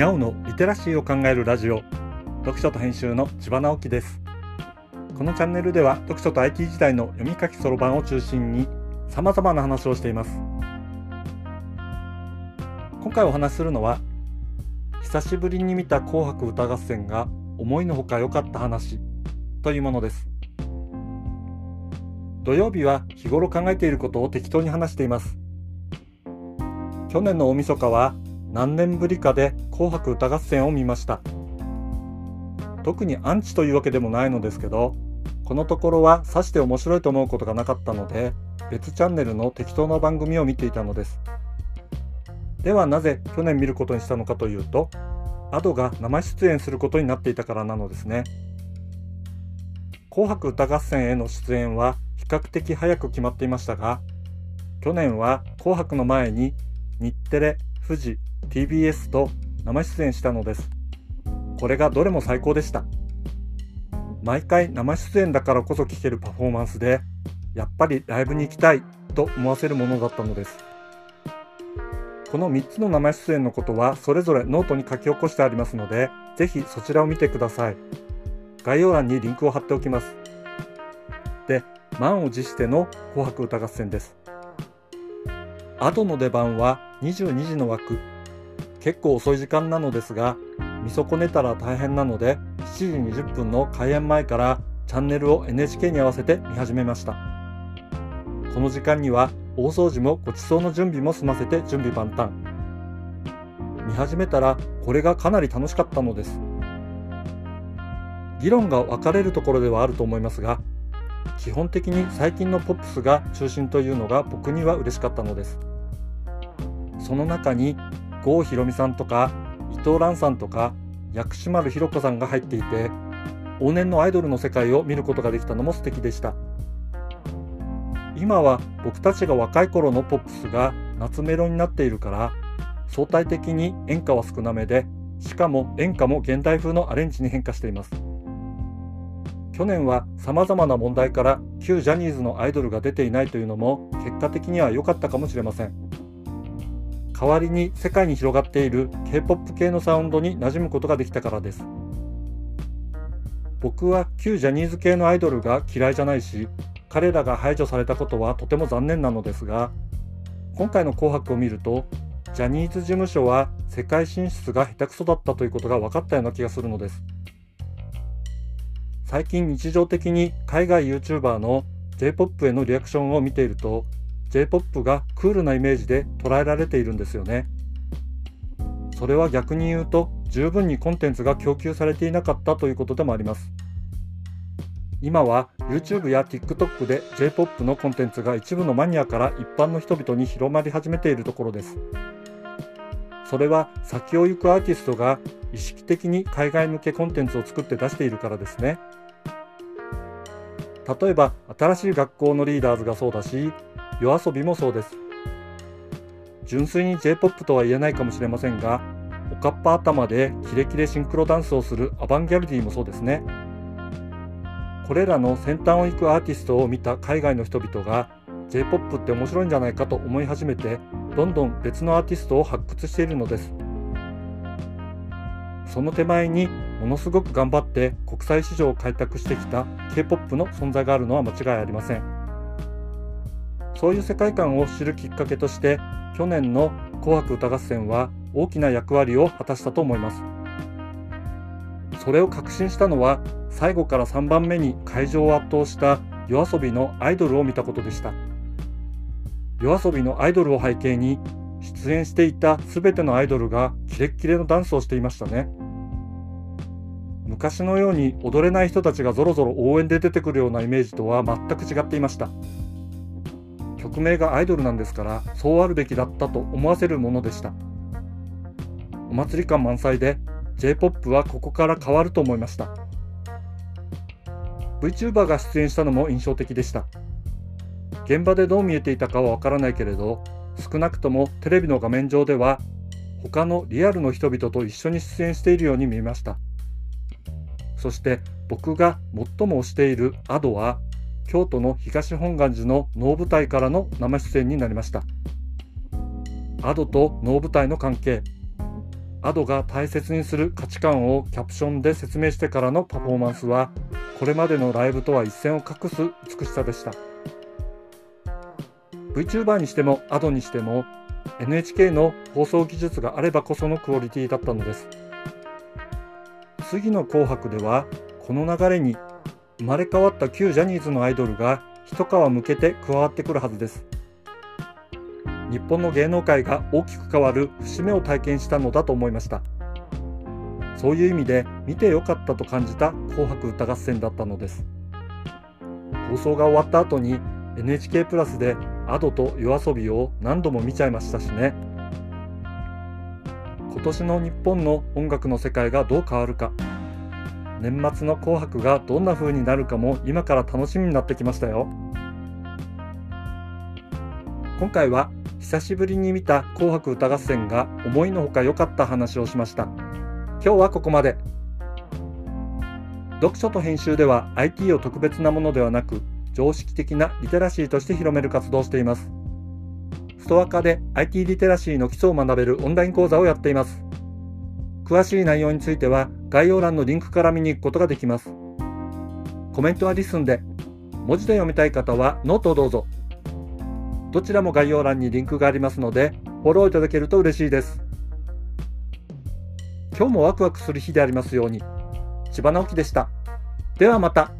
にゃおのリテラシーを考えるラジオ。読書と編集の千葉直樹です。このチャンネルでは読書と IT 時代の読み書きそろばんを中心に様々な話をしています。今回お話しするのは久しぶりに見た紅白歌合戦が思いのほか良かった話というものです。土曜日は日頃考えていることを適当に話しています。去年の大晦日は何年ぶりかで紅白歌合戦を見ました。特にアンチというわけでもないのですけどこのところはさして面白いと思うことがなかったので別チャンネルの適当な番組を見ていたのです。ではなぜ去年見ることにしたのかというと Ado が生出演することになっていたからなのですね。紅白歌合戦への出演は比較的早く決まっていましたが去年は紅白の前に日テレ、フジ、TBS と生出演したのです。これがどれも最高でした。毎回生出演だからこそ聴けるパフォーマンスでやっぱりライブに行きたいと思わせるものだったのです。この3つの生出演のことはそれぞれノートに書き起こしてありますのでぜひそちらを見てください。概要欄にリンクを貼っておきます。で満を持しての紅白歌合戦です。後の出番は22時の枠。結構遅い時間なのですが見損ねたら大変なので7時20分の開演前からチャンネルを NHK に合わせて見始めました。この時間には大掃除もごちそうの準備も済ませて準備万端。見始めたらこれがかなり楽しかったのです。議論が分かれるところではあると思いますが基本的に最近のポップスが中心というのが僕には嬉しかったのです。その中に郷ひろみさんとか伊藤蘭さんとか薬師丸ひろ子さんが入っていて往年のアイドルの世界を見ることができたのも素敵でした。今は僕たちが若い頃のポップスが夏メロになっているから相対的に演歌は少なめでしかも演歌も現代風のアレンジに変化しています。去年は様々な問題から旧ジャニーズのアイドルが出ていないというのも結果的には良かったかもしれません。代わりに世界に広がっている K-POP 系のサウンドに馴染むことができたからです。僕は旧ジャニーズ系のアイドルが嫌いじゃないし彼らが排除されたことはとても残念なのですが今回の「紅白」を見るとジャニーズ事務所は世界進出が下手くそだったということが分かったような気がするのです。最近日常的に海外 YouTuber の J-POP へのリアクションを見ていると J-POP がクールなイメージで捉えられているんですよね。それは逆に言うと十分にコンテンツが供給されていなかったということでもあります。今は YouTube や TikTok で J-POP のコンテンツが一部のマニアから一般の人々に広まり始めているところです。それは先を行くアーティストが意識的に海外向けコンテンツを作って出しているからですね。例えば新しい学校のリーダーズがそうだし yoasobi もそうです。純粋に J-POP とは言えないかもしれませんがおかっぱ頭でキレキレシンクロダンスをするアバンギャルディもそうですね。これらの先端を行くアーティストを見た海外の人々が J-POP って面白いんじゃないかと思い始めてどんどん別のアーティストを発掘しているのです。その手前にものすごく頑張って国際市場を開拓してきた K-POP の存在があるのは間違いありません。そういう世界観を知るきっかけとして去年の「紅白歌合戦」は大きな役割を果たしたと思います。それを確信したのは最後から3番目に会場を圧倒した yoasobi のアイドルを見たことでした。yoasobi のアイドルを背景に出演していた全てのアイドルがキレッキレのダンスをしていましたね。昔のように踊れない人たちがぞろぞろ応援で出てくるようなイメージとは全く違っていました。曲名がアイドルなんですからそうあるべきだったと思わせるものでした。お祭り感満載で J-POP はここから変わると思いました。VTuber が出演したのも印象的でした。現場でどう見えていたかはわからないけれど少なくともテレビの画面上では他のリアルの人々と一緒に出演しているように見えました。そして僕が最も推している Ado は京都の東本願寺の能舞台からの生出演になりました。Ado と能舞台の関係。アドが大切にする価値観をキャプションで説明してからのパフォーマンスはこれまでのライブとは一線を画す美しさでした。VTuber にしてもアドにしても NHK の放送技術があればこそのクオリティだったのです。次の紅白ではこの流れに生まれ変わった旧ジャニーズのアイドルが一皮むけて加わってくるはずです。日本の芸能界が大きく変わる節目を体験したのだと思いました。そういう意味で見てよかったと感じた紅白歌合戦だったのです。放送が終わった後に NHK プラスで Ado と yoasobi を何度も見ちゃいましたしね。今年の日本の音楽の世界がどう変わるか。年末の紅白がどんな風になるかも今から楽しみになってきましたよ。今回は久しぶりに見た紅白歌合戦が思いのほか良かった話をしました。今日はここまで。読書と編集では IT を特別なものではなく常識的なリテラシーとして広める活動をしています。ストアカで IT リテラシーの基礎を学べるオンライン講座をやっています。詳しい内容については概要欄のリンクから見に行くことができます。コメントは LISTEN で、文字で読みたい方はノートをどうぞ。どちらも概要欄にリンクがありますので、フォローいただけると嬉しいです。今日もワクワクする日でありますように。千葉直樹でした。ではまた。